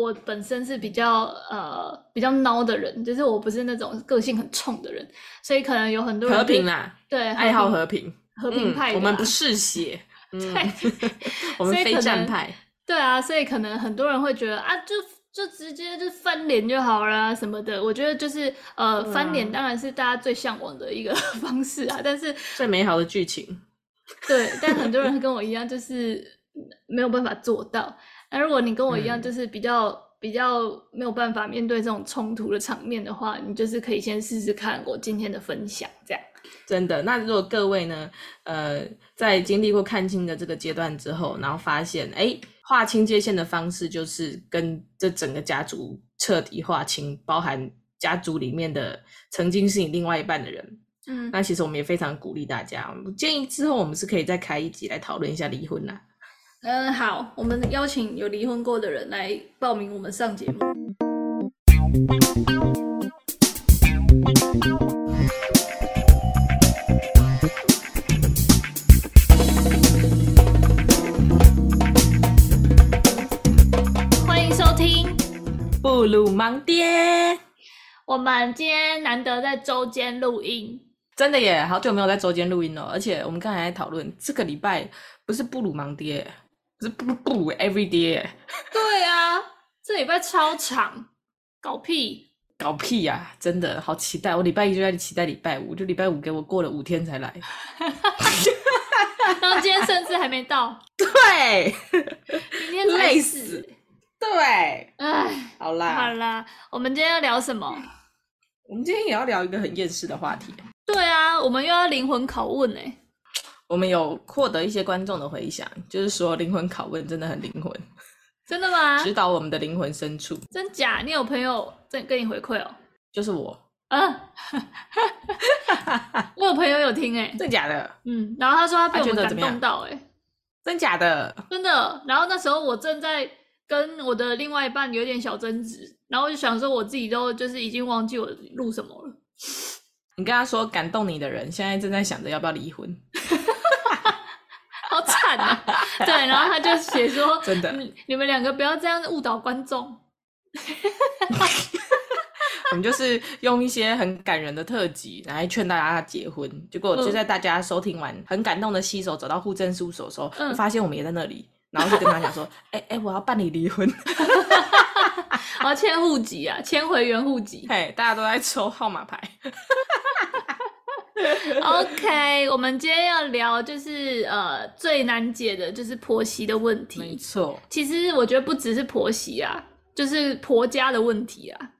我本身是比较呃比较孬的人，就是我不是那种个性很冲的人，所以可能有很多人和平啦，对，爱好和平，和平派、我们不嗜血，嗯，对。我们非战派，对啊，所以可能很多人会觉得啊，就就直接就翻脸就好了什么的。我觉得就是呃，啊、翻脸当然是大家最向往的一个 方式啊，但是最美好的剧情，对，但很多人跟我一样，就是没有办法做到。那如果你跟我一样，就是比较、嗯、比较没有办法面对这种冲突的场面的话，你就是可以先试试看我今天的分享，这样。真的，那如果各位呢，呃，在经历过看清的这个阶段之后，然后发现，哎，划清界限的方式就是跟这整个家族彻底划清，包含家族里面的曾经是你另外一半的人，嗯，那其实我们也非常鼓励大家，我建议之后我们是可以再开一集来讨论一下离婚啦。嗯，好，我们邀请有离婚过的人来报名，我们上节目。欢迎收听布鲁芒爹。我们今天难得在周间录音，真的耶，好久没有在周间录音了。而且我们刚才在讨论，这个礼拜不是布鲁芒爹。是不不 every day，对啊，这礼拜超长，搞屁，搞屁呀、啊！真的好期待，我礼拜一就在期待礼拜五，就礼拜五给我过了五天才来，然后今天甚至还没到，对，明天累死，对，哎，好啦，好啦，我们今天要聊什么？我们今天也要聊一个很厌世的话题，对啊，我们又要灵魂拷问哎、欸。我们有获得一些观众的回响，就是说灵魂拷问真的很灵魂，真的吗？指导我们的灵魂深处，真假？你有朋友在跟你回馈哦？就是我，啊，我有朋友有听诶，真假的？嗯，然后他说他被我们感动到诶，真假的？真的。然后那时候我正在跟我的另外一半有点小争执，然后我就想说我自己都就是已经忘记我录什么了。你跟他说感动你的人现在正在想着要不要离婚。好惨啊！对，然后他就写说：“真的，你们两个不要这样误导观众。”我们就是用一些很感人的特辑来劝大家结婚。结果就在大家收听完，很感动的携手走到户政事务所的时候，嗯、发现我们也在那里，然后就跟他讲说：“哎、欸、哎、欸，我要办理离婚，我要迁户籍啊，迁回原户籍。”嘿，大家都在抽号码牌。OK，我们今天要聊就是呃最难解的就是婆媳的问题。没错，其实我觉得不只是婆媳啊，就是婆家的问题啊。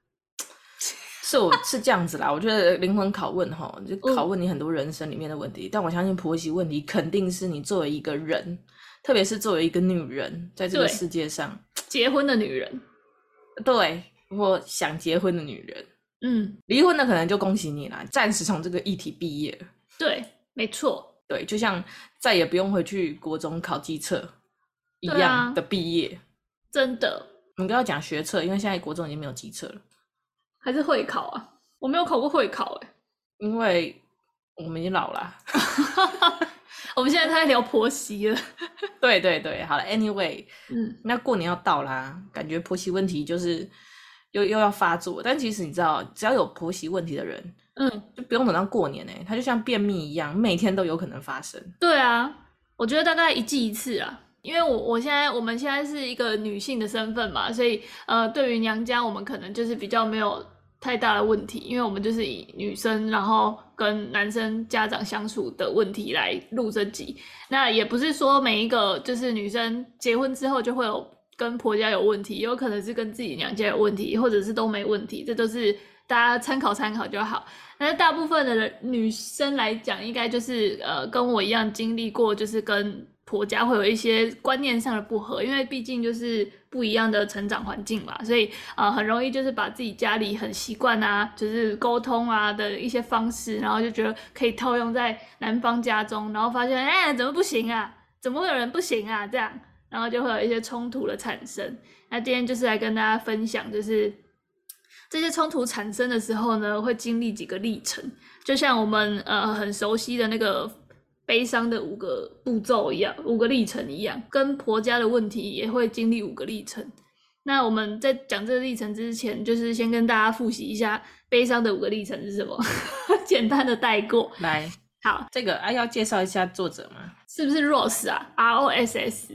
是我是这样子啦，我觉得灵魂拷问哈，就拷问你很多人生里面的问题。嗯、但我相信婆媳问题肯定是你作为一个人，特别是作为一个女人，在这个世界上结婚的女人，对，我想结婚的女人。嗯，离婚的可能就恭喜你啦，暂时从这个议题毕业。对，没错，对，就像再也不用回去国中考机测一样的毕业。啊、真的，我们不要讲学测，因为现在国中已经没有机测了，还是会考啊？我没有考过会考、欸，哎，因为我们已经老了。我们现在在聊婆媳了。对对对，好了，Anyway，嗯，那过年要到啦，感觉婆媳问题就是。又又要发作，但其实你知道，只要有婆媳问题的人，嗯，就不用等到过年哎，他就像便秘一样，每天都有可能发生。对啊，我觉得大概一季一次啊，因为我我现在我们现在是一个女性的身份嘛，所以呃，对于娘家我们可能就是比较没有太大的问题，因为我们就是以女生然后跟男生家长相处的问题来录这集。那也不是说每一个就是女生结婚之后就会有。跟婆家有问题，也有可能是跟自己娘家有问题，或者是都没问题，这都是大家参考参考就好。但是大部分的女生来讲，应该就是呃跟我一样经历过，就是跟婆家会有一些观念上的不合，因为毕竟就是不一样的成长环境嘛，所以呃很容易就是把自己家里很习惯啊，就是沟通啊的一些方式，然后就觉得可以套用在男方家中，然后发现哎、怎么不行啊？怎么会有人不行啊？这样。然后就会有一些冲突的产生。那今天就是来跟大家分享，就是这些冲突产生的时候呢，会经历几个历程，就像我们呃很熟悉的那个悲伤的五个步骤一样，五个历程一样，跟婆家的问题也会经历五个历程。那我们在讲这个历程之前，就是先跟大家复习一下悲伤的五个历程是什么，简单的带过。来，好，这个啊要介绍一下作者吗？是不是 Ross 啊？R O S S。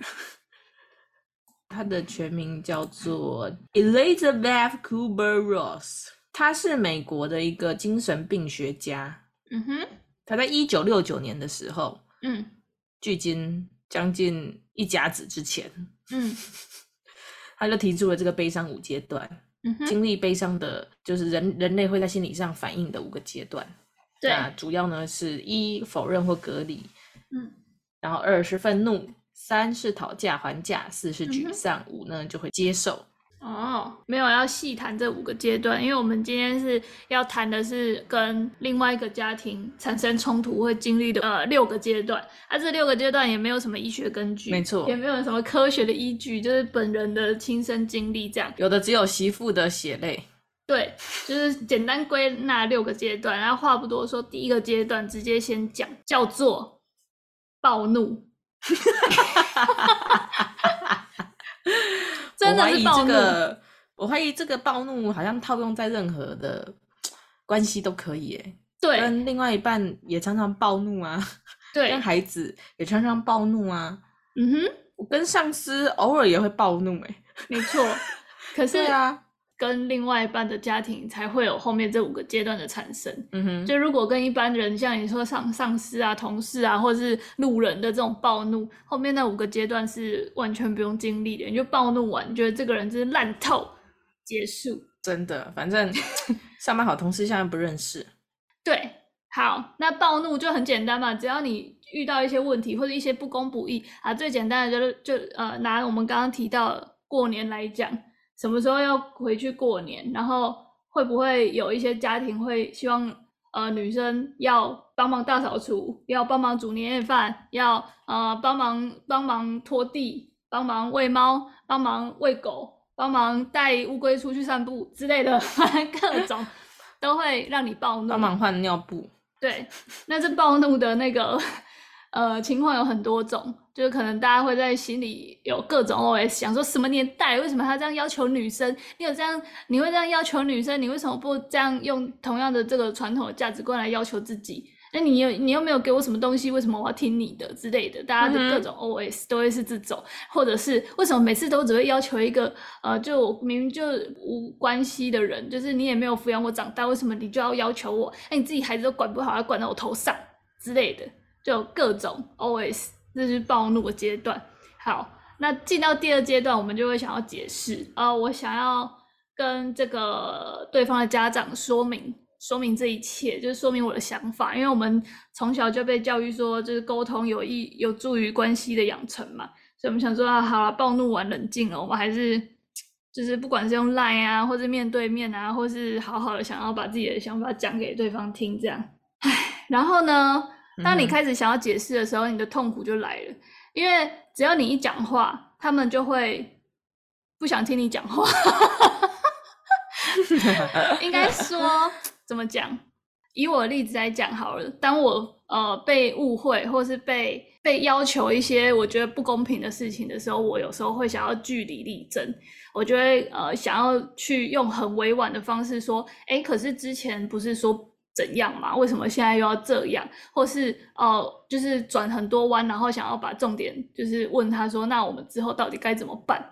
他的全名叫做 Elizabeth Kubler-Ross，他是美国的一个精神病学家。嗯哼，他在一九六九年的时候，嗯，距今将近一甲子之前，嗯。他就提出了这个悲伤五阶段，嗯，经历悲伤的，就是人人类会在心理上反应的五个阶段。对，那主要呢是一否认或隔离，嗯，然后二是愤怒，三是讨价还价，四是沮丧，嗯、五呢就会接受。哦，没有要细谈这五个阶段，因为我们今天是要谈的是跟另外一个家庭产生冲突会经历的呃六个阶段，啊，这六个阶段也没有什么医学根据，没错，也没有什么科学的依据，就是本人的亲身经历这样，有的只有媳妇的血泪。对，就是简单归纳六个阶段，然后话不多说，第一个阶段直接先讲，叫做暴怒。真的是暴怒。我怀疑这个，我怀疑这个暴怒好像套用在任何的关系都可以诶。对，跟另外一半也常常暴怒啊。对，跟孩子也常常暴怒啊。嗯哼，我跟上司偶尔也会暴怒诶。没错，可是啊。跟另外一半的家庭才会有后面这五个阶段的产生。嗯哼，就如果跟一般人，像你说上上司啊、同事啊，或者是路人的这种暴怒，后面那五个阶段是完全不用经历的。你就暴怒完，你觉得这个人真是烂透，结束。真的，反正 上班好，同事现在不认识。对，好，那暴怒就很简单嘛，只要你遇到一些问题或者一些不公不义啊，最简单的就是就呃拿我们刚刚提到过年来讲。什么时候要回去过年？然后会不会有一些家庭会希望呃女生要帮忙大扫除，要帮忙煮年夜饭，要呃帮忙帮忙拖地，帮忙喂猫，帮忙喂狗，帮忙带乌龟出去散步之类的，各种 都会让你暴怒。帮忙换尿布。对，那这暴怒的那个。呃，情况有很多种，就是可能大家会在心里有各种 OS，想说什么年代，为什么他这样要求女生？你有这样，你会这样要求女生？你为什么不这样用同样的这个传统的价值观来要求自己？那你又你又没有给我什么东西，为什么我要听你的之类的？大家的各种 OS 都会是这种，嗯、或者是为什么每次都只会要求一个呃，就明明就无关系的人，就是你也没有抚养我长大，为什么你就要要求我？哎，你自己孩子都管不好，要管到我头上之类的。就各种 OS，这是暴怒的阶段。好，那进到第二阶段，我们就会想要解释、呃，我想要跟这个对方的家长说明，说明这一切，就是说明我的想法。因为我们从小就被教育说，就是沟通有益，有助于关系的养成嘛。所以我们想说啊，好了，暴怒完冷静了，我们还是就是不管是用 Line 啊，或是面对面啊，或是好好的想要把自己的想法讲给对方听，这样。唉，然后呢？当你开始想要解释的时候，你的痛苦就来了，因为只要你一讲话，他们就会不想听你讲话。应该说怎么讲？以我的例子来讲好了，当我呃被误会，或是被被要求一些我觉得不公平的事情的时候，我有时候会想要据理力争，我就会呃想要去用很委婉的方式说，哎，可是之前不是说。怎样嘛？为什么现在又要这样？或是哦、呃，就是转很多弯，然后想要把重点就是问他说：“那我们之后到底该怎么办？”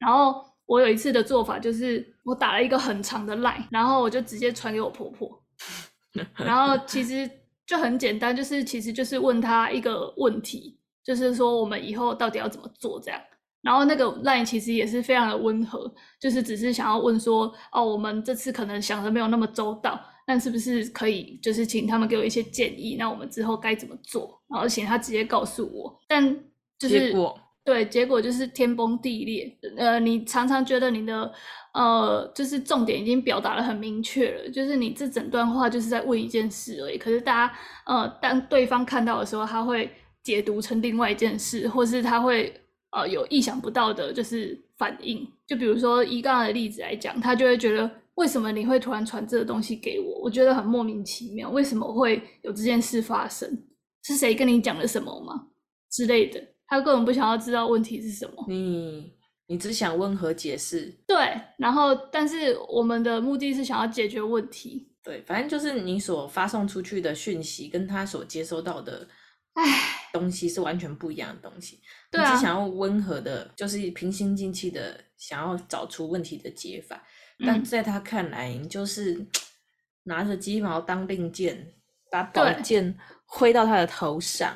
然后我有一次的做法就是，我打了一个很长的 line，然后我就直接传给我婆婆。然后其实就很简单，就是其实就是问他一个问题，就是说我们以后到底要怎么做这样。然后那个 line 其实也是非常的温和，就是只是想要问说：“哦，我们这次可能想的没有那么周到。”但是不是可以，就是请他们给我一些建议，那我们之后该怎么做？然后请他直接告诉我。但就是结对，结果就是天崩地裂。呃，你常常觉得你的呃，就是重点已经表达的很明确了，就是你这整段话就是在问一件事而已。可是大家呃，当对方看到的时候，他会解读成另外一件事，或是他会呃有意想不到的，就是反应。就比如说以刚刚的例子来讲，他就会觉得。为什么你会突然传这个东西给我？我觉得很莫名其妙。为什么会有这件事发生？是谁跟你讲了什么吗？之类的。他根本不想要知道问题是什么。你你只想温和解释。对，然后但是我们的目的是想要解决问题。对，反正就是你所发送出去的讯息跟他所接收到的，唉，东西是完全不一样的东西。对啊，你只想要温和的，就是平心静气的，想要找出问题的解法。但在他看来，你就是 拿着鸡毛当令箭，把宝剑挥到他的头上。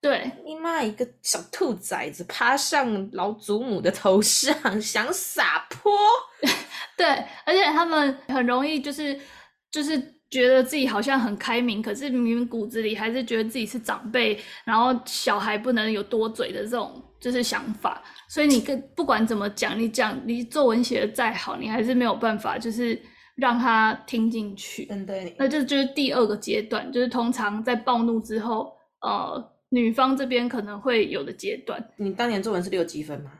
对，你妈一个小兔崽子，爬上老祖母的头上，想撒泼。对，而且他们很容易就是就是觉得自己好像很开明，可是明明骨子里还是觉得自己是长辈，然后小孩不能有多嘴的这种就是想法。所以你跟不管怎么讲，你讲你作文写的再好，你还是没有办法就是让他听进去。嗯，对。那这就是第二个阶段，就是通常在暴怒之后，呃。女方这边可能会有的阶段，你当年作文是六级分吗？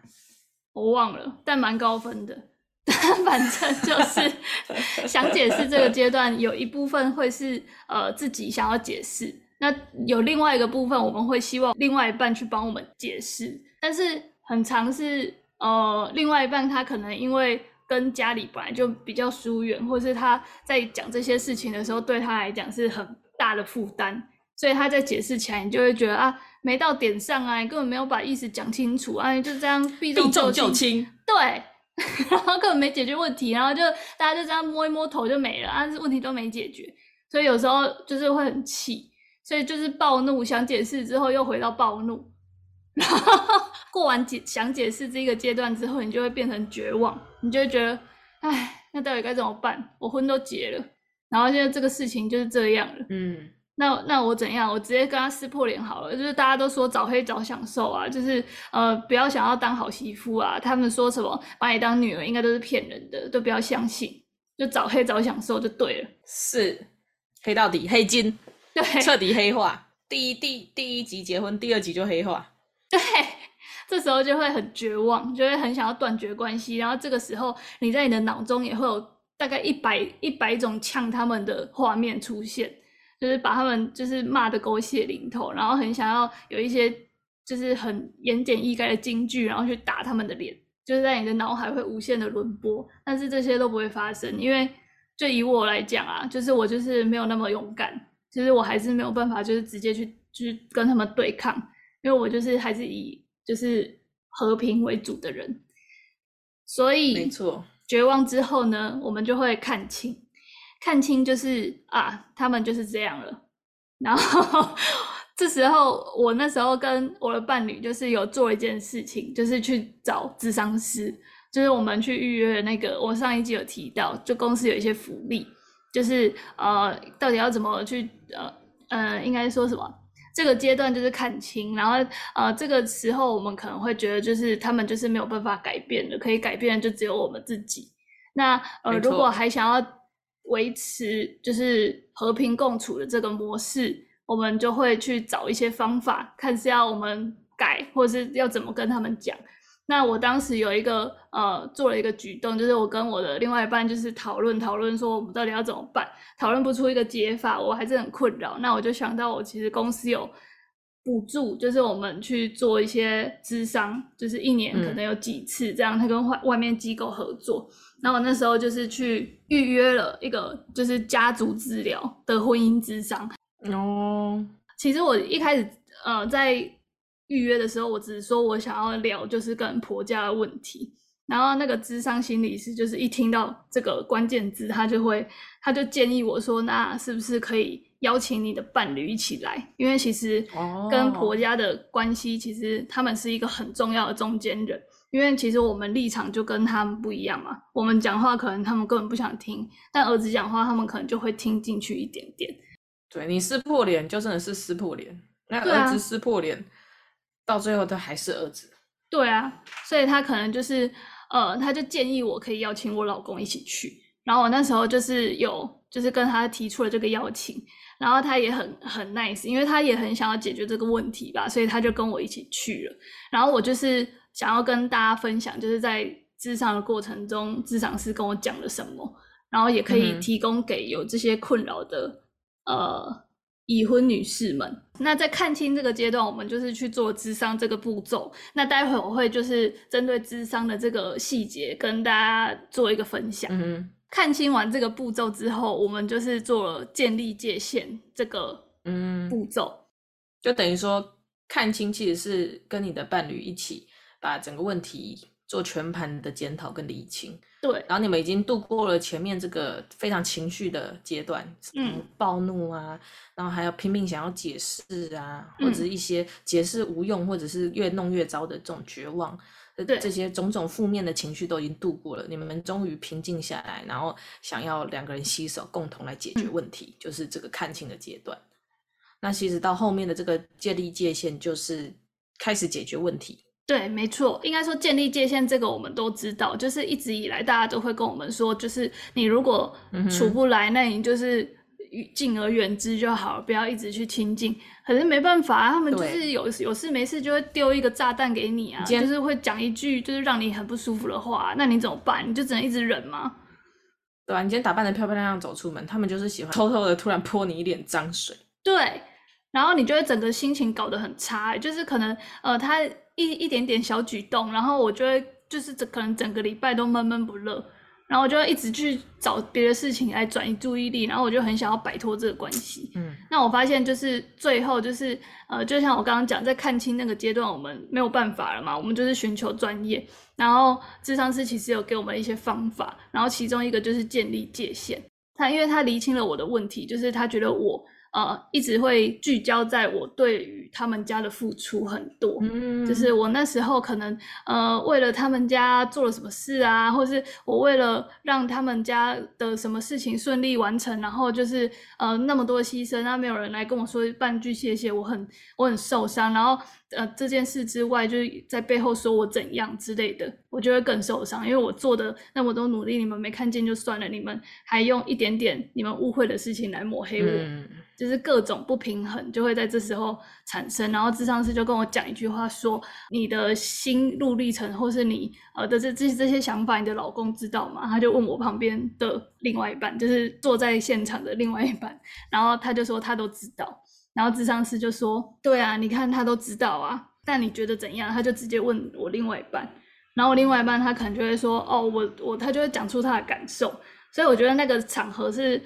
我忘了，但蛮高分的。反正就是 想解释这个阶段，有一部分会是呃自己想要解释，那有另外一个部分我们会希望另外一半去帮我们解释，但是很常是呃另外一半他可能因为跟家里本来就比较疏远，或是他在讲这些事情的时候对他来讲是很大的负担。所以他在解释起来，你就会觉得啊，没到点上啊，你根本没有把意思讲清楚啊，你就这样避重就轻，对，然后根本没解决问题，然后就大家就这样摸一摸头就没了啊，问题都没解决，所以有时候就是会很气，所以就是暴怒，想解释之后又回到暴怒，然后 过完解想解释这个阶段之后，你就会变成绝望，你就会觉得，哎，那到底该怎么办？我婚都结了，然后现在这个事情就是这样了，嗯。那那我怎样？我直接跟他撕破脸好了。就是大家都说早黑早享受啊，就是呃不要想要当好媳妇啊。他们说什么把你当女儿，应该都是骗人的，都不要相信。就早黑早享受就对了。是黑到底，黑金，对，彻底黑化。第一第第一集结婚，第二集就黑化。对，这时候就会很绝望，就会很想要断绝关系。然后这个时候，你在你的脑中也会有大概一百一百种呛他们的画面出现。就是把他们就是骂得狗血淋头，然后很想要有一些就是很言简意赅的金句，然后去打他们的脸，就是在你的脑海会无限的轮播，但是这些都不会发生，因为就以我来讲啊，就是我就是没有那么勇敢，其实我还是没有办法就是直接去去跟他们对抗，因为我就是还是以就是和平为主的人，所以没错，绝望之后呢，我们就会看清。看清就是啊，他们就是这样了。然后 这时候，我那时候跟我的伴侣就是有做一件事情，就是去找智商师，就是我们去预约那个。我上一集有提到，就公司有一些福利，就是呃，到底要怎么去呃呃，应该说什么？这个阶段就是看清，然后呃，这个时候我们可能会觉得，就是他们就是没有办法改变的，可以改变的就只有我们自己。那呃，如果还想要。维持就是和平共处的这个模式，我们就会去找一些方法，看是要我们改，或是要怎么跟他们讲。那我当时有一个呃做了一个举动，就是我跟我的另外一半就是讨论讨论，说我们到底要怎么办，讨论不出一个解法，我还是很困扰。那我就想到我其实公司有补助，就是我们去做一些咨商，就是一年可能有几次这样，他跟外外面机构合作。那我那时候就是去预约了一个就是家族治疗的婚姻咨商哦。其实我一开始呃在预约的时候，我只是说我想要聊就是跟婆家的问题。然后那个智商心理师就是一听到这个关键字，他就会他就建议我说，那是不是可以邀请你的伴侣一起来？因为其实跟婆家的关系，其实他们是一个很重要的中间人。因为其实我们立场就跟他们不一样嘛，我们讲话可能他们根本不想听，但儿子讲话他们可能就会听进去一点点。对，你撕破脸就真的是撕破脸，那儿子撕破脸，啊，到最后都还是儿子。对啊，所以他可能就是呃，他就建议我可以邀请我老公一起去，然后我那时候就是有就是跟他提出了这个邀请，然后他也很很 nice，因为他也很想要解决这个问题吧，所以他就跟我一起去了，然后我就是。想要跟大家分享，就是在智商的过程中，智商师跟我讲了什么，然后也可以提供给有这些困扰的、嗯、呃已婚女士们。那在看清这个阶段，我们就是去做智商这个步骤。那待会我会就是针对智商的这个细节跟大家做一个分享。嗯，看清完这个步骤之后，我们就是做了建立界限这个嗯步骤，就等于说看清其实是跟你的伴侣一起把整个问题做全盘的检讨跟理清。对，然后你们已经度过了前面这个非常情绪的阶段，嗯，暴怒啊，然后还要拼命想要解释啊，或者一些解释无用，或者是越弄越糟的这种绝望，对，这些种种负面的情绪都已经度过了，你们终于平静下来，然后想要两个人携手共同来解决问题，嗯、就是这个看清的阶段。那其实到后面的这个建立界限，就是开始解决问题。对，没错，应该说建立界限这个我们都知道，就是一直以来大家都会跟我们说，就是你如果处不来，嗯、那你就是敬而远之就好，不要一直去亲近。可是没办法，啊他们就是有有事没事就会丢一个炸弹给你啊，就是会讲一句就是让你很不舒服的话，那你怎么办？你就只能一直忍吗？对啊，你今天打扮得漂漂亮亮走出门，他们就是喜欢偷偷的突然泼你一脸脏水。对，然后你就会整个心情搞得很差，就是可能呃他。一一点点小举动，然后我就会就是整可能整个礼拜都闷闷不乐，然后我就会一直去找别的事情来转移注意力，然后我就很想要摆脱这个关系。嗯，那我发现就是最后就是呃，就像我刚刚讲，在看清那个阶段，我们没有办法了嘛，我们就是寻求专业，然后智商师其实有给我们一些方法，然后其中一个就是建立界限。他因为他厘清了我的问题，就是他觉得我。呃，一直会聚焦在我对于他们家的付出很多，嗯，就是我那时候可能呃为了他们家做了什么事啊，或是我为了让他们家的什么事情顺利完成，然后就是呃那么多牺牲，那没有人来跟我说半句谢谢，我很我很受伤，然后。呃，这件事之外，就是在背后说我怎样之类的，我就会更受伤，因为我做的那么多努力，你们没看见就算了，你们还用一点点你们误会的事情来抹黑我，嗯、就是各种不平衡就会在这时候产生。然后智商师就跟我讲一句话说：“你的心路历程，或是你呃的这这这些想法，你的老公知道吗？”他就问我旁边的另外一半，就是坐在现场的另外一半，然后他就说他都知道。然后智商师就说：“对啊，你看他都知道啊，但你觉得怎样？”他就直接问我另外一半，然后我另外一半他可能就会说：“哦，我我他就会讲出他的感受。”所以我觉得那个场合是。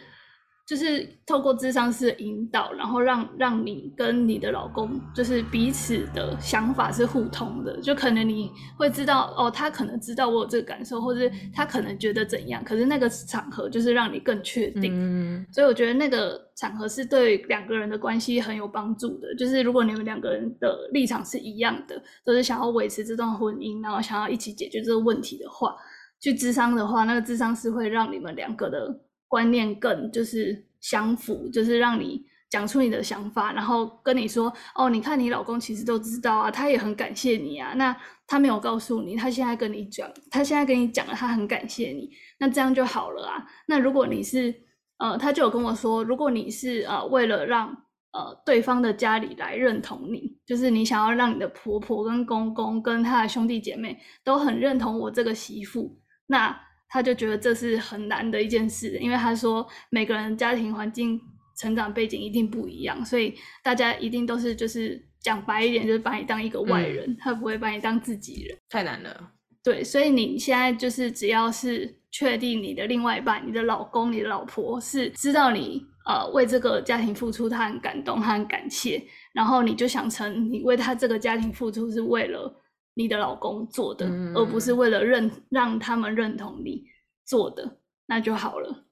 就是透过智商师的引导，然后让让你跟你的老公，就是彼此的想法是互通的。就可能你会知道，哦，他可能知道我有这个感受，或者他可能觉得怎样。可是那个场合就是让你更确定。嗯。所以我觉得那个场合是对两个人的关系很有帮助的。就是如果你们两个人的立场是一样的，都是想要维持这段婚姻，然后想要一起解决这个问题的话，去智商的话，那个智商是会让你们两个的。观念更就是相符，就是让你讲出你的想法，然后跟你说哦，你看你老公其实都知道啊，他也很感谢你啊。那他没有告诉你，他现在跟你讲，他现在跟你讲了，他很感谢你，那这样就好了啊。那如果你是呃，他就有跟我说，如果你是呃为了让呃对方的家里来认同你，就是你想要让你的婆婆跟公公跟他的兄弟姐妹都很认同我这个媳妇，那。他就觉得这是很难的一件事，因为他说每个人家庭环境、成长背景一定不一样，所以大家一定都是就是讲白一点，就是把你当一个外人，嗯、他不会把你当自己人。太难了。对，所以你现在就是只要是确定你的另外一半、你的老公、你的老婆是知道你呃为这个家庭付出，他很感动，他很感谢，然后你就想成你为他这个家庭付出是为了。你的老公做的，嗯、而不是为了认让他们认同你做的，那就好了。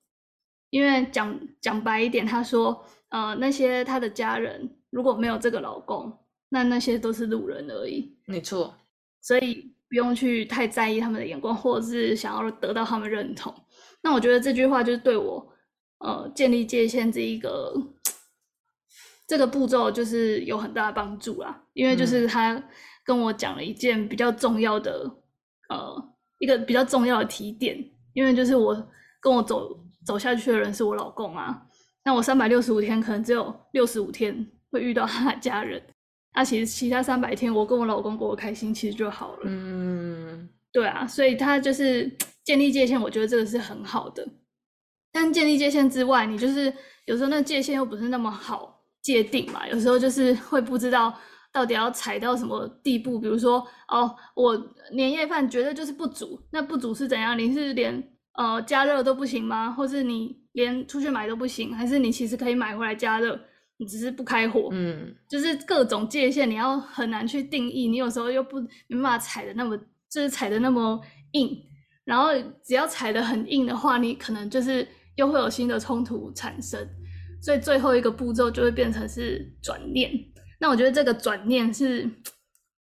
因为讲讲白一点，他说，呃，那些他的家人如果没有这个老公，那那些都是路人而已。没错，所以不用去太在意他们的眼光，或者是想要得到他们认同。那我觉得这句话就是对我，呃，建立界限这一个这个步骤，就是有很大的帮助啦。因为就是他。嗯跟我讲了一件比较重要的，呃，一个比较重要的提点，因为就是我跟我走走下去的人是我老公啊，那我三百六十五天可能只有六十五天会遇到他的家人，那其实其他三百天我跟我老公过得开心，其实就好了。嗯，对啊，所以他就是建立界限，我觉得这个是很好的。但建立界限之外，你就是有时候那界限又不是那么好界定嘛，有时候就是会不知道到底要踩到什么地步。比如说，哦，我年夜饭绝对就是不煮，那不煮是怎样？你是连呃加热都不行吗？或是你连出去买都不行？还是你其实可以买回来加热，你只是不开火？嗯，就是各种界限，你要很难去定义。你有时候又不没办法踩的那么，就是踩的那么硬。然后只要踩得很硬的话，你可能就是又会有新的冲突产生。所以最后一个步骤就会变成是转念。那我觉得这个转念是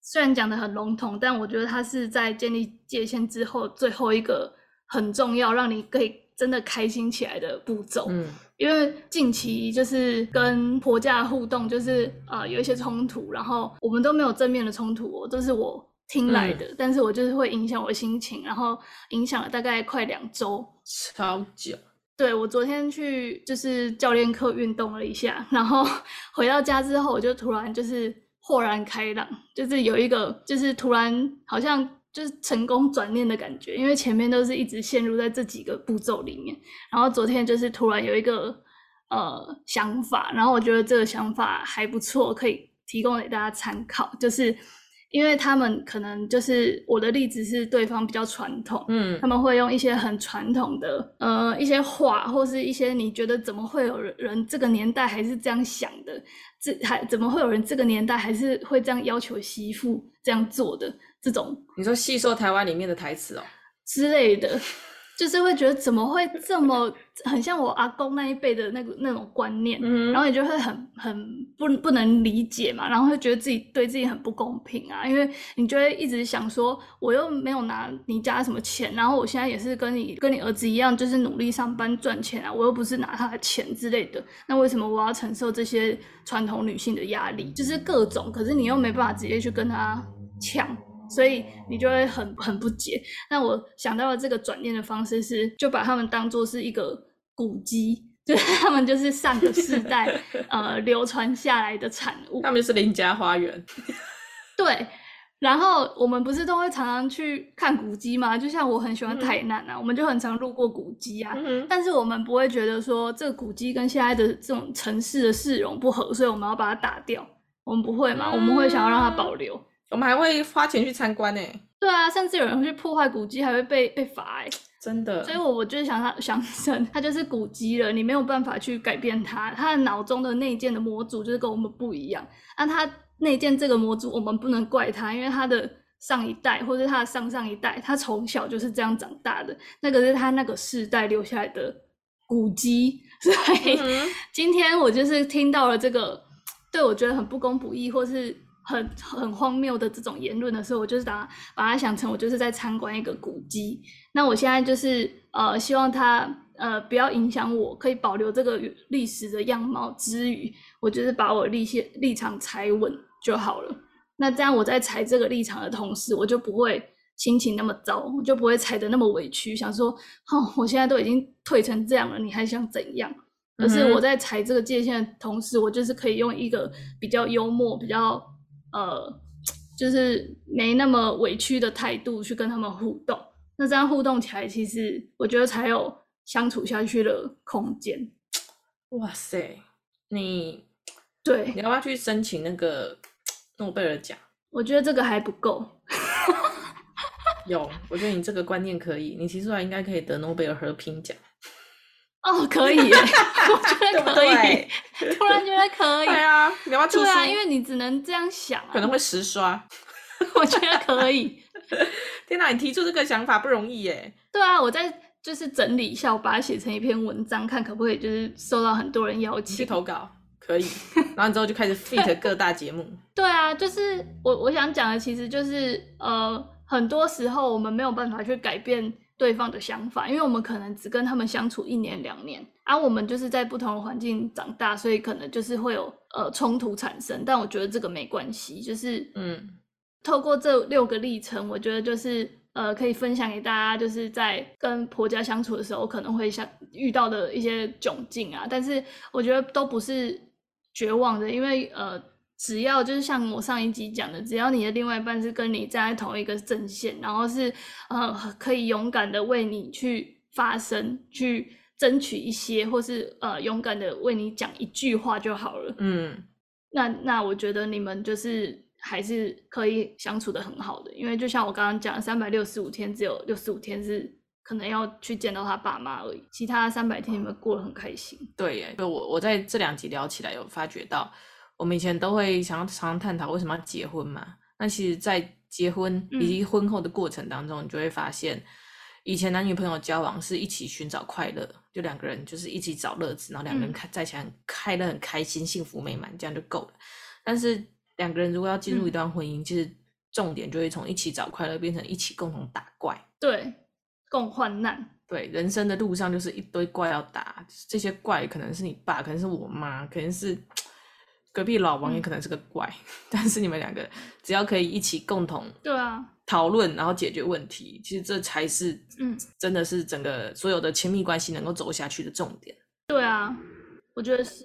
虽然讲的很笼统，但我觉得它是在建立界限之后最后一个很重要，让你可以真的开心起来的步骤。嗯，因为近期就是跟婆家互动，就是呃有一些冲突，然后我们都没有正面的冲突，都是我听来的，嗯，但是我就是会影响我心情，然后影响了大概快两周，超久。对，我昨天去就是教练课运动了一下，然后 回到家之后，我就突然就是豁然开朗，就是有一个就是突然好像就是成功转念的感觉，因为前面都是一直陷入在这几个步骤里面，然后昨天就是突然有一个呃想法，然后我觉得这个想法还不错，可以提供给大家参考，就是。因为他们可能就是我的例子是对方比较传统，嗯，他们会用一些很传统的呃一些话，或是一些你觉得怎么会有人这个年代还是这样想的，这还怎么会有人这个年代还是会这样要求媳妇这样做的这种？你说细说台湾里面的台词哦之类的。就是会觉得怎么会这么很像我阿公那一辈的那个那种观念，嗯，然后你就会很很不不能理解嘛，然后会觉得自己对自己很不公平啊，因为你就会一直想说，我又没有拿你家什么钱，然后我现在也是跟你跟你儿子一样，就是努力上班赚钱啊，我又不是拿他的钱之类的，那为什么我要承受这些传统女性的压力？就是各种，可是你又没办法直接去跟他抢。所以你就会很很不解。那我想到的这个转念的方式是，就把他们当做是一个古迹，就是他们就是上个世代 呃流传下来的产物。他们就是邻家花园。对。然后我们不是都会常常去看古迹吗？就像我很喜欢台南啊，嗯、我们就很常路过古迹啊。嗯、但是我们不会觉得说这个古迹跟现在的这种城市的市容不合，所以我们要把它打掉。我们不会嘛？嗯、我们会想要让它保留。我们还会花钱去参观呢。对啊，甚至有人会去破坏古迹，还会被被罚哎。真的。所以我我就是想他想成，他就是古迹了，你没有办法去改变他。他的脑中的内建的模组就是跟我们不一样。那他内建这个模组，我们不能怪他，因为他的上一代或者他的上上一代，他从小就是这样长大的。那个是他那个世代留下来的古迹。所以、嗯、今天我就是听到了这个，对我觉得很不公不义，或是。很很荒谬的这种言论的时候，我就是把把它想成我就是在参观一个古迹。那我现在就是呃，希望它呃不要影响我，可以保留这个历史的样貌之余，我就是把我立线立场踩稳就好了。那这样我在踩这个立场的同时，我就不会心情那么糟，我就不会踩得那么委屈，想说，哦，我现在都已经退成这样了，你还想怎样？可是我在踩这个界限的同时，我就是可以用一个比较幽默、比较。呃，就是没那么委屈的态度去跟他们互动，那这样互动起来，其实我觉得才有相处下去的空间。哇塞，你对，你要不要去申请那个诺贝尔奖？我觉得这个还不够。有，我觉得你这个观念可以，你提出来应该可以得诺贝尔和平奖。哦，可以，我觉得可以，对对突然觉得可以。对啊，你要要出书？对啊，因为你只能这样想啊，可能会实刷。我觉得可以。天哪，你提出这个想法不容易耶。对啊，我在就是整理一下，我把它写成一篇文章，看可不可以就是受到很多人邀请。去投稿可以，然后之后就开始 fit 各大节目。对啊，就是我我想讲的，其实就是呃，很多时候我们没有办法去改变。对方的想法，因为我们可能只跟他们相处一年两年，而、啊、我们就是在不同的环境长大，所以可能就是会有呃冲突产生。但我觉得这个没关系，就是嗯，透过这六个历程，我觉得就是呃可以分享给大家，就是在跟婆家相处的时候可能会想遇到的一些窘境啊。但是我觉得都不是绝望的，因为呃。只要就是像我上一集讲的，只要你的另外一半是跟你站在同一个阵线，然后是呃可以勇敢的为你去发声，去争取一些，或是呃勇敢的为你讲一句话就好了。嗯，那那我觉得你们就是还是可以相处的很好的，因为就像我刚刚讲，三百六十五天只有六十五天是可能要去见到他爸妈而已，其他三百天你们过得很开心。对耶，就我我在这两集聊起来有发觉到，我们以前都会想要常常探讨为什么要结婚嘛，那其实，在结婚以及婚后的过程当中，嗯、你就会发现。以前男女朋友交往是一起寻找快乐，就两个人就是一起找乐子，然后两个人开在一起很开乐、很开心、幸福美满，这样就够了。但是两个人如果要进入一段婚姻，嗯、其实重点就会从一起找快乐变成一起共同打怪，对，共患难。对，人生的路上就是一堆怪要打，这些怪可能是你爸，可能是我妈，可能是隔壁老王，也可能是个怪。嗯、但是你们两个只要可以一起共同，对啊。讨论，然后解决问题，其实这才是，嗯，真的是整个所有的亲密关系能够走下去的重点。对啊，我觉得是。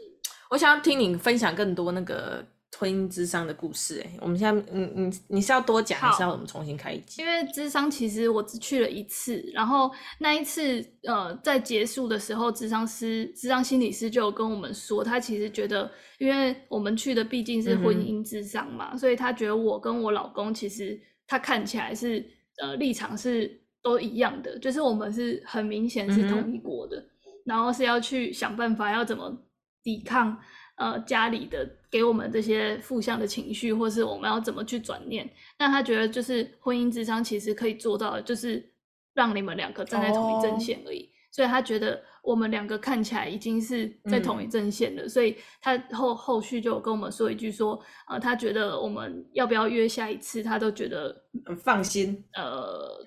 我想要听你分享更多那个婚姻智商的故事。哎，我们现在，嗯嗯，你是要多讲，还是要我们重新开一集？因为智商其实我只去了一次，然后那一次，呃，在结束的时候，智商师、智商心理师就有跟我们说，他其实觉得，因为我们去的毕竟是婚姻智商嘛，嗯、所以他觉得我跟我老公其实。他看起来是呃立场是都一样的，就是我们是很明显是同一国的，嗯、然后是要去想办法要怎么抵抗呃家里的给我们这些负向的情绪，或是我们要怎么去转念。那他觉得就是婚姻之商其实可以做到的，就是让你们两个站在同一阵线而已。哦、所以他觉得我们两个看起来已经是在同一阵线了，嗯、所以他后后续就有跟我们说一句说，呃，他觉得我们要不要约下一次，他都觉得。很放心，呃，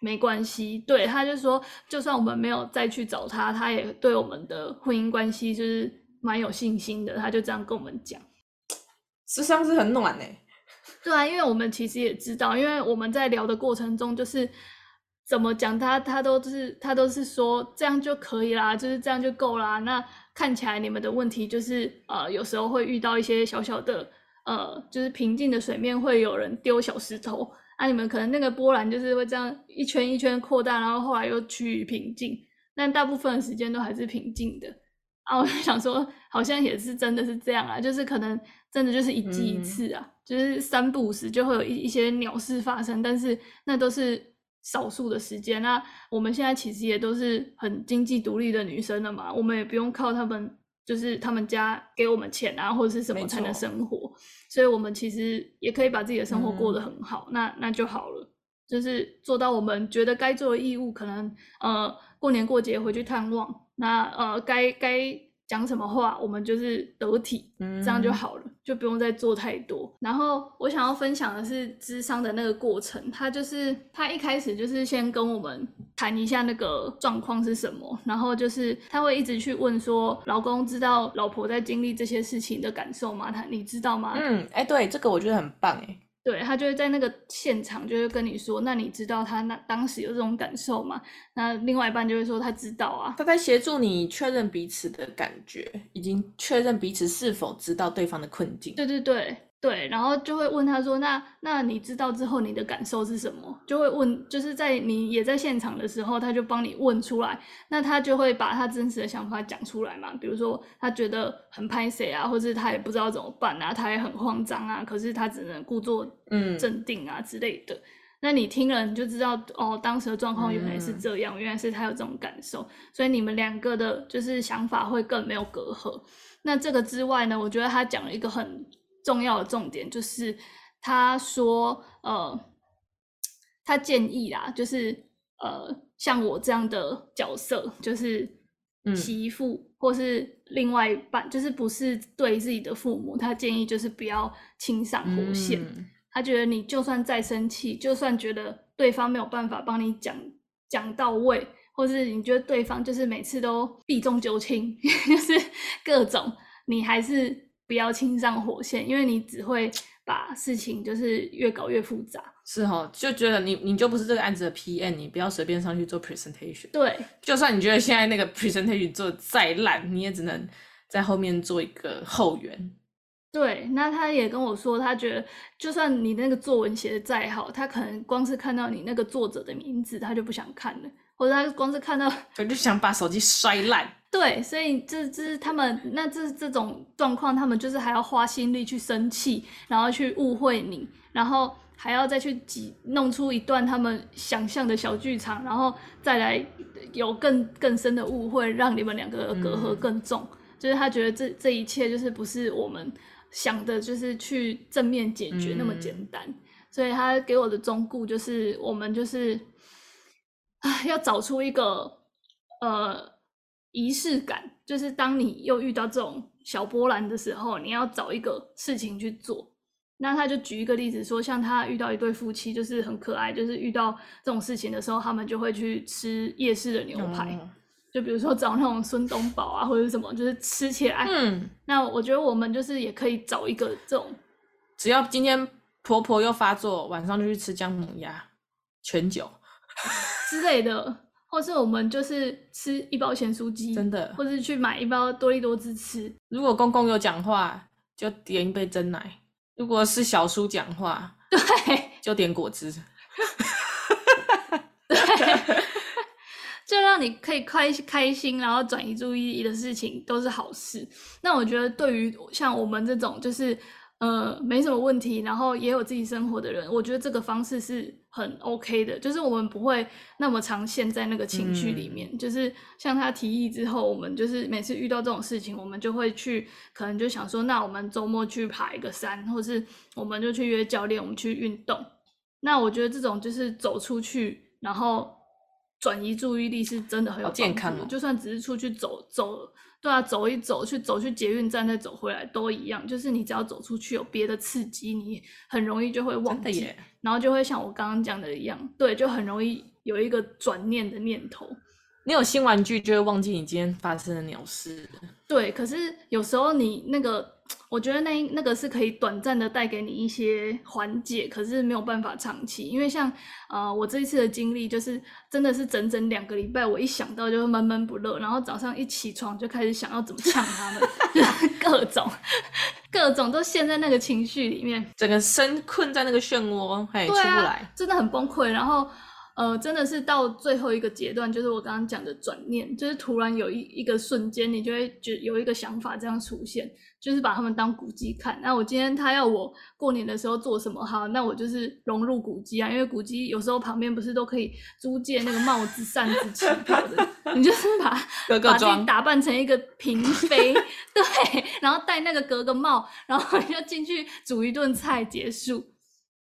没关系。对，他就说，就算我们没有再去找他，他也对我们的婚姻关系就是蛮有信心的。他就这样跟我们讲，实际上是很暖呢。对啊，因为我们其实也知道，因为我们在聊的过程中，就是怎么讲他，他都是他都是说这样就可以啦，就是这样就够啦。那看起来你们的问题就是呃，有时候会遇到一些小小的呃，就是平静的水面会有人丢小石头。啊，你们可能那个波澜就是会这样一圈一圈扩大，然后后来又趋于平静，但大部分的时间都还是平静的。啊，我就想说，好像也是真的是这样啊，就是可能真的就是一季一次啊，嗯、就是三不五时就会有一一些鸟事发生，但是那都是少数的时间。那我们现在其实也都是很经济独立的女生了嘛，我们也不用靠他们。就是他们家给我们钱啊，或者是什么才能生活，所以我们其实也可以把自己的生活过得很好，嗯、那那就好了。就是做到我们觉得该做的义务，可能呃过年过节回去探望，那呃该该。讲什么话，我们就是得体，嗯、这样就好了，就不用再做太多。然后我想要分享的是智商的那个过程，他就是他一开始就是先跟我们谈一下那个状况是什么，然后就是他会一直去问说，老公知道老婆在经历这些事情的感受吗？他你知道吗？嗯，哎、欸，对，这个我觉得很棒，哎。对，他就会在那个现场，就会跟你说，那你知道他那当时有这种感受吗？那另外一半就会说他知道啊，他在协助你确认彼此的感觉，已经确认彼此是否知道对方的困境。对对对。对，然后就会问他说：“那那你知道之后你的感受是什么？”就会问，就是在你也在现场的时候，他就帮你问出来。那他就会把他真实的想法讲出来嘛。比如说他觉得很拍谁啊，或是他也不知道怎么办啊，他也很慌张啊，可是他只能故作嗯镇定啊之类的。嗯、那你听了你就知道哦，当时的状况原来是这样，嗯、原来是他有这种感受，所以你们两个的就是想法会更没有隔阂。那这个之外呢，我觉得他讲了一个很。重要的重点就是，他说，呃，他建议啦，就是，呃，像我这样的角色，就是媳妇或是另外一半，嗯、就是不是对自己的父母，他建议就是不要亲上火线。嗯、他觉得你就算再生气，就算觉得对方没有办法帮你讲讲到位，或是你觉得对方就是每次都避重就轻，就是各种，你还是。不要亲上火线，因为你只会 把事情就是越搞越复杂。是哦，就觉得你你就不是这个案子的 PM，你不要随便上去做 presentation。对，就算你觉得现在那个 presentation 做的再烂，你也只能在后面做一个后援。对，那他也跟我说，他觉得就算你那个作文写的再好，他可能光是看到你那个作者的名字，他就不想看了。或者他光是看到，我就想把手机摔烂。对，所以这这是他们那这这种状况，他们就是还要花心力去生气，然后去误会你，然后还要再去挤弄出一段他们想象的小剧场，然后再来有更更深的误会，让你们两个隔阂更重。嗯、就是他觉得这这一切就是不是我们想的，就是去正面解决那么简单。嗯、所以他给我的忠告就是，我们就是啊，要找出一个呃。仪式感就是当你又遇到这种小波澜的时候，你要找一个事情去做。那他就举一个例子说，像他遇到一对夫妻，就是很可爱，就是遇到这种事情的时候，他们就会去吃夜市的牛排，嗯、就比如说找那种孙东宝啊，或者什么，就是吃起来。嗯，那我觉得我们就是也可以找一个这种，只要今天婆婆又发作，晚上就去吃姜母鸭、全酒之类的。或是我们就是吃一包咸酥鸡，真的，或是去买一包多利多汁吃。如果公公有讲话，就点一杯真奶；如果是小叔讲话，对，就点果汁。对，就让你可以开开心，然后转移注意力的事情都是好事。那我觉得，对于像我们这种就是。呃，没什么问题，然后也有自己生活的人，我觉得这个方式是很 OK 的，就是我们不会那么常陷在那个情绪里面。嗯、就是像他提议之后，我们就是每次遇到这种事情，我们就会去，可能就想说，那我们周末去爬一个山，或是我们就去约教练，我们去运动。那我觉得这种就是走出去，然后转移注意力是真的很有健康的，就算只是出去走走。对啊，走一走，去走去捷运站再走回来都一样，就是你只要走出去有别的刺激，你很容易就会忘记，然后就会像我刚刚讲的一样，对，就很容易有一个转念的念头。你有新玩具就会忘记你今天发生的鸟事。对，可是有时候你那个，我觉得那那个是可以短暂的带给你一些缓解，可是没有办法长期。因为像呃我这一次的经历，就是真的是整整两个礼拜，我一想到就会闷闷不乐，然后早上一起床就开始想要怎么呛他们，就是 各种各种都陷在那个情绪里面，整个身困在那个漩涡，嘿，出不来，真的很崩溃。然后。呃，真的是到最后一个阶段，就是我刚刚讲的转念，就是突然有一一个瞬间，你就会觉有一个想法这样出现，就是把他们当古迹看。那我今天他要我过年的时候做什么？哈，那我就是融入古迹啊，因为古迹有时候旁边不是都可以租借那个帽子、扇子、旗袍的，你就是把 把自己打扮成一个嫔妃，对，然后戴那个格格帽，然后就进去煮一顿菜结束，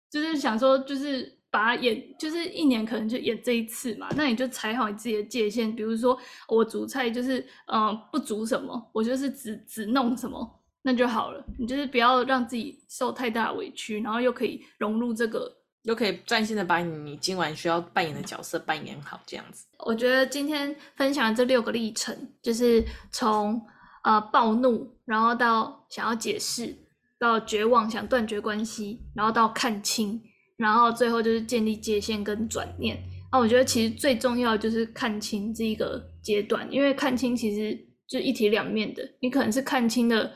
就是想说就是。把它演，就是一年可能就演这一次嘛，那你就踩好你自己的界限。比如说我煮菜就是，嗯、呃，不煮什么，我就是只只弄什么，那就好了。你就是不要让自己受太大的委屈，然后又可以融入这个，又可以专心的把你你今晚需要扮演的角色扮演好，这样子。我觉得今天分享的这六个历程，就是从呃暴怒，然后到想要解释，到绝望想断绝关系，然后到看清。然后最后就是建立界限跟转念啊，我觉得其实最重要的就是看清这一个阶段，因为看清其实就一体两面的。你可能是看清了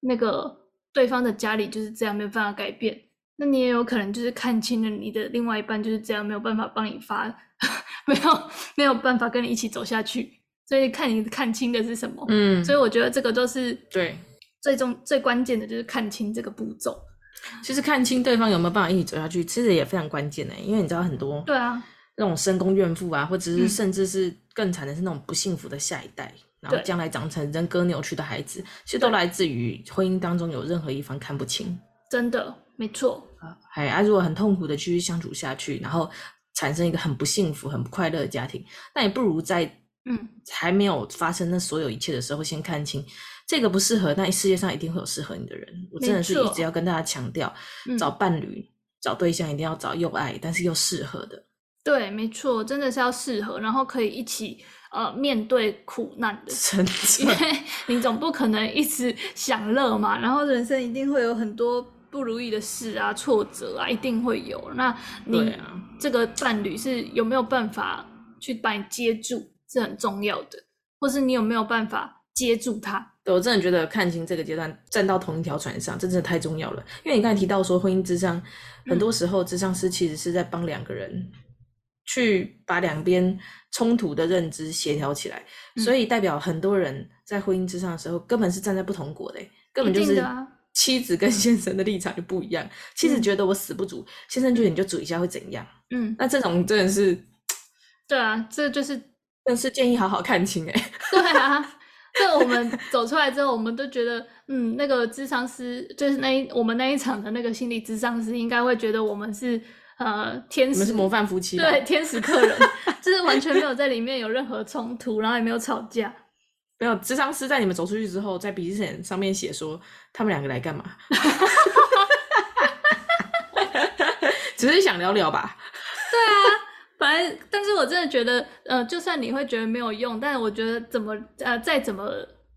那个对方的家里就是这样，没有办法改变，那你也有可能就是看清了你的另外一半就是这样，没有办法帮你发，没有没有办法跟你一起走下去。所以看你看清的是什么，嗯，所以我觉得这个都是对最终最关键的就是看清这个步骤。其实看清对方有没有办法一起走下去，其实也非常关键的，因为你知道很多对啊，那种深宫怨妇啊，或者是甚至是更惨的是那种不幸福的下一代，嗯、然后将来长成人格扭曲的孩子，其实都来自于婚姻当中有任何一方看不清。真的，没错啊，还啊，如果很痛苦的继续相处下去，然后产生一个很不幸福、很不快乐的家庭，那也不如在嗯还没有发生那所有一切的时候，先看清。这个不适合，那世界上一定会有适合你的人。我真的是一直要跟大家强调，嗯、找伴侣、找对象一定要找又爱但是又适合的。对，没错，真的是要适合，然后可以一起呃面对苦难的。真的，因为你总不可能一直享乐嘛，然后人生一定会有很多不如意的事啊、挫折啊，一定会有。那你这个伴侣是有没有办法去把你接住，是很重要的，或是你有没有办法接住他？对，我真的觉得看清这个阶段，站到同一条船上，这真的太重要了。因为你刚才提到说，婚姻咨商很多时候智商师其实是在帮两个人去把两边冲突的认知协调起来，嗯、所以代表很多人在婚姻之上的时候，根本是站在不同国的，根本就是妻子跟 先生的立场就不一样。妻子觉得我死不足，嗯、先生觉得你就煮一下会怎样？嗯，那这种真的是，对啊，这就是，但是建议好好看清哎。对啊，这我们走出来之后，我们都觉得，嗯，那个智商师就是那一我们那一场的那个心理智商师，应该会觉得我们是。呃，天使，我们是模范夫妻。对，天使客人，就是完全没有在里面有任何冲突，然后也没有吵架。没有，智商师在你们走出去之后，在笔记本上面写说他们两个来干嘛？只是想聊聊吧。对啊，反正，但是我真的觉得，呃，就算你会觉得没有用，但是我觉得怎么，呃，再怎么。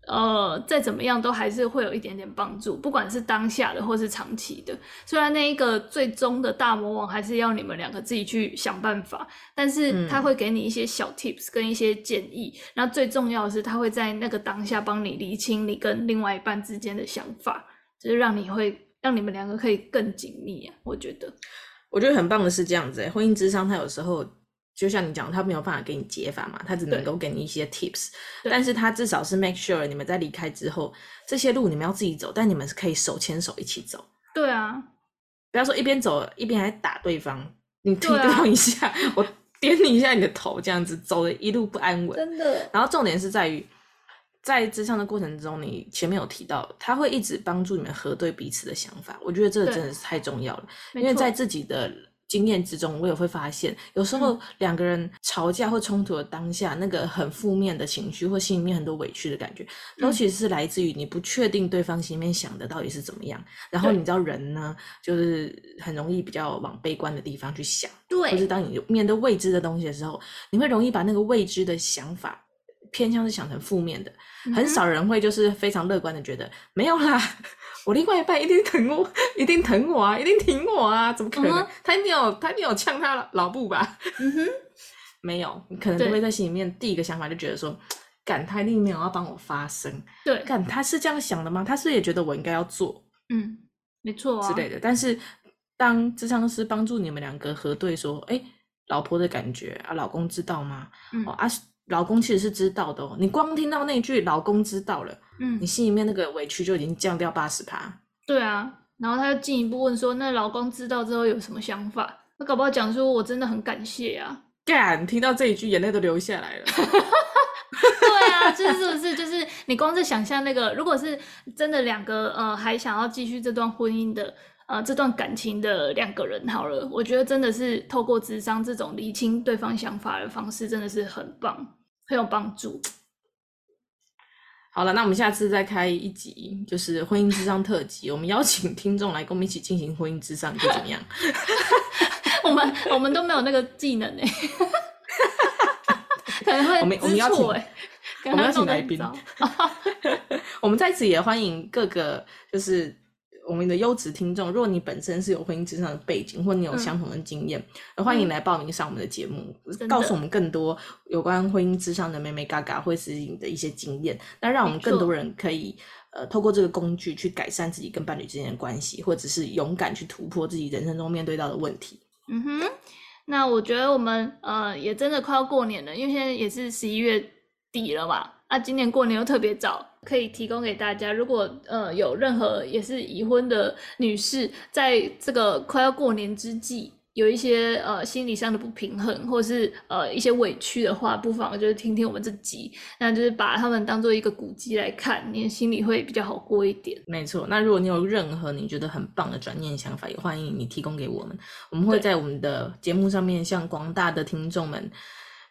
呃，再怎么样都还是会有一点点帮助，不管是当下的或是长期的。虽然那一个最终的大魔王还是要你们两个自己去想办法，但是他会给你一些小 tips 跟一些建议。那、嗯、最重要的是，他会在那个当下帮你厘清你跟另外一半之间的想法，就是让你会让你们两个可以更紧密啊。我觉得，我觉得很棒的是这样子、欸，婚姻之商他有时候。就像你讲，他没有办法给你解法嘛，他只能够给你一些 tips，但是他至少是 make sure 你们在离开之后，这些路你们要自己走，但你们是可以手牵手一起走。对啊，不要说一边走一边还打对方，你踢对方一下，啊、我点你一下你的头，这样子走的一路不安稳。真的。然后重点是在于，在咨商的过程中，你前面有提到，他会一直帮助你们核对彼此的想法，我觉得这个真的是太重要了，因为在自己的。经验之中，我也会发现，有时候两个人吵架或冲突的当下，嗯、那个很负面的情绪或心里面很多委屈的感觉，都其实是来自于你不确定对方心里面想的到底是怎么样。然后你知道人呢，就是很容易比较往悲观的地方去想，对，就是当你面对未知的东西的时候，你会容易把那个未知的想法偏向是想成负面的。嗯、很少人会就是非常乐观的觉得没有啦。我另外一半一定疼我，一定疼我啊，一定挺我啊，怎么可能？嗯、他一定有，他一定有呛他老布吧？嗯哼，没有，你可能都会在心里面第一个想法就觉得说，干他一定没有要帮我发声，对，干他是这样想的吗？他是也觉得我应该要做，嗯，没错啊之类的。但是当智商师帮助你们两个核对说，哎，老婆的感觉啊，老公知道吗？嗯、哦啊。老公其实是知道的哦，你光听到那句“老公知道了”，嗯，你心里面那个委屈就已经降掉八十趴。对啊，然后他又进一步问说：“那老公知道之后有什么想法？”那搞不好讲说：“我真的很感谢啊。”干，听到这一句眼泪都流下来了。对啊，就是是不是？就是你光是想象那个，如果是真的两个呃还想要继续这段婚姻的。呃，这段感情的两个人好了，我觉得真的是透过智商这种厘清对方想法的方式，真的是很棒，很有帮助。好了，那我们下次再开一集，就是婚姻智商特辑，我们邀请听众来跟我们一起进行婚姻智商，就怎么样？我们我们都没有那个技能哎，可能会我们我们邀请我们邀请来宾，我们在此也欢迎各个就是。我们的优质听众，如果你本身是有婚姻之上的背景，或你有相同的经验，嗯、欢迎来报名上我们的节目，嗯、告诉我们更多有关婚姻之上的美美嘎嘎，或是你的一些经验，那让我们更多人可以呃透过这个工具去改善自己跟伴侣之间的关系，或者是勇敢去突破自己人生中面对到的问题。嗯哼，那我觉得我们呃也真的快要过年了，因为现在也是十一月底了嘛。啊，今年过年又特别早，可以提供给大家。如果呃有任何也是已婚的女士，在这个快要过年之际，有一些呃心理上的不平衡，或是呃一些委屈的话，不妨就是听听我们这集，那就是把他们当做一个古籍来看，你的心里会比较好过一点。没错，那如果你有任何你觉得很棒的转念想法，也欢迎你提供给我们，我们会在我们的节目上面向广大的听众们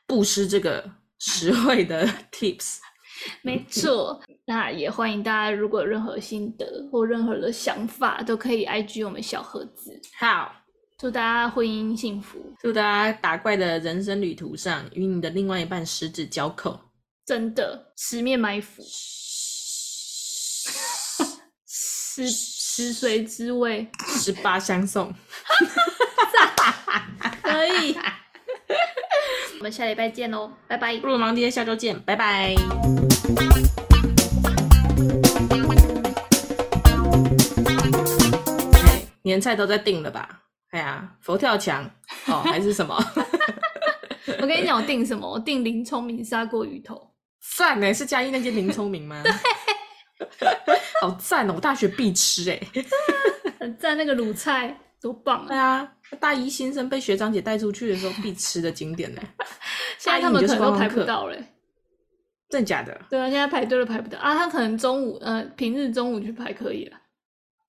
布施这个实惠的 tips。没错，那也欢迎大家，如果有任何心得或任何的想法，都可以 IG 我们小盒子。好，祝大家婚姻幸福，祝大家打怪的人生旅途上，与你的另外一半十指交扣，真的十面埋伏，十十随之味，十八相送，可以。我们下礼拜见喽，拜拜！不如忙爹，下周见，拜拜！年菜都在定了吧？哎呀，佛跳墙哦，还是什么？我跟你讲，我订什么？我订林聪明砂锅鱼头。赞呢？是嘉义那间林聪明吗？对，好赞哦！我大学必吃哎，很赞，那个卤菜多棒啊！对啊，大一新生被学长姐带出去的时候必吃的景点呢。现在他们可能都排不到嘞。真的假的？对啊，现在排队都排不到啊！他可能中午呃平日中午去排可以了。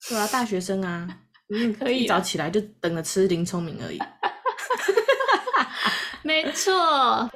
对啊，大学生啊，嗯，可以一早起来就等着吃林聪明而已。没错。